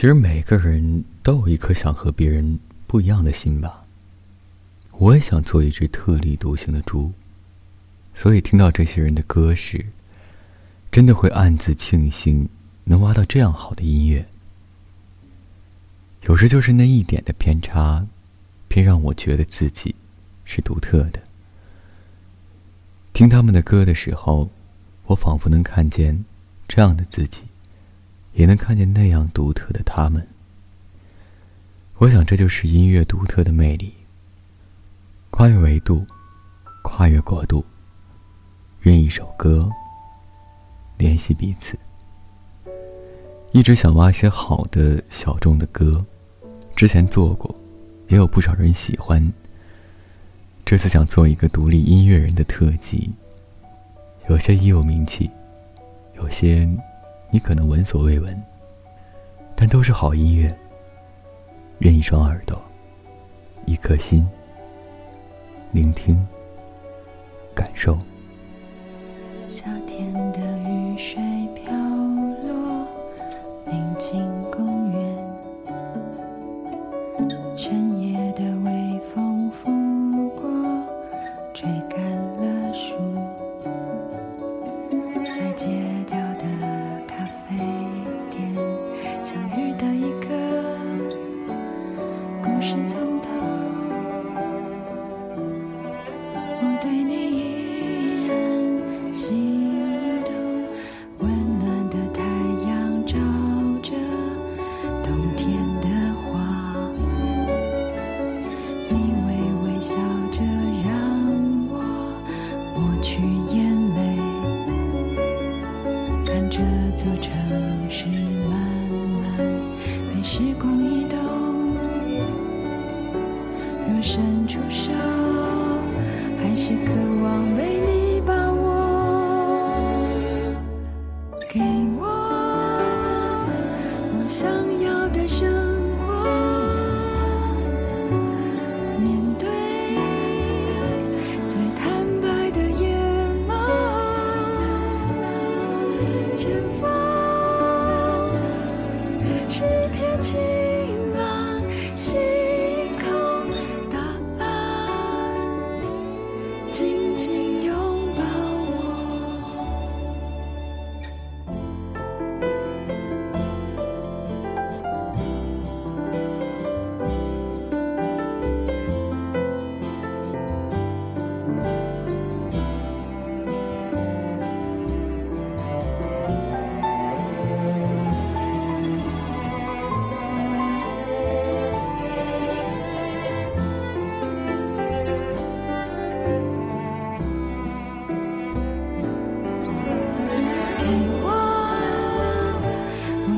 其实每个人都有一颗想和别人不一样的心吧。我也想做一只特立独行的猪，所以听到这些人的歌时，真的会暗自庆幸能挖到这样好的音乐。有时就是那一点的偏差，偏让我觉得自己是独特的。听他们的歌的时候，我仿佛能看见这样的自己，也能看见那样独特的他们。我想，这就是音乐独特的魅力。跨越维度，跨越国度，任一首歌联系彼此。一直想挖些好的小众的歌，之前做过，也有不少人喜欢。这次想做一个独立音乐人的特辑，有些已有名气，有些你可能闻所未闻，但都是好音乐。任一双耳朵，一颗心，聆听，感受。夏天的雨水飘落，宁静公园。故事从头。我对你依然心动，温暖的太阳照着冬天的花，你微微笑着让我抹去眼泪，看这座城市慢慢被时光移动。伸出手，还是渴望被你把握。给我我想要的生活，面对最坦白的眼眸，前方是片晴朗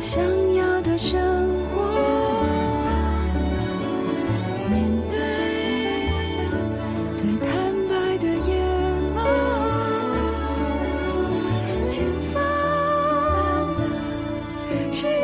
想要的生活，面对最坦白的眼眸，前方是。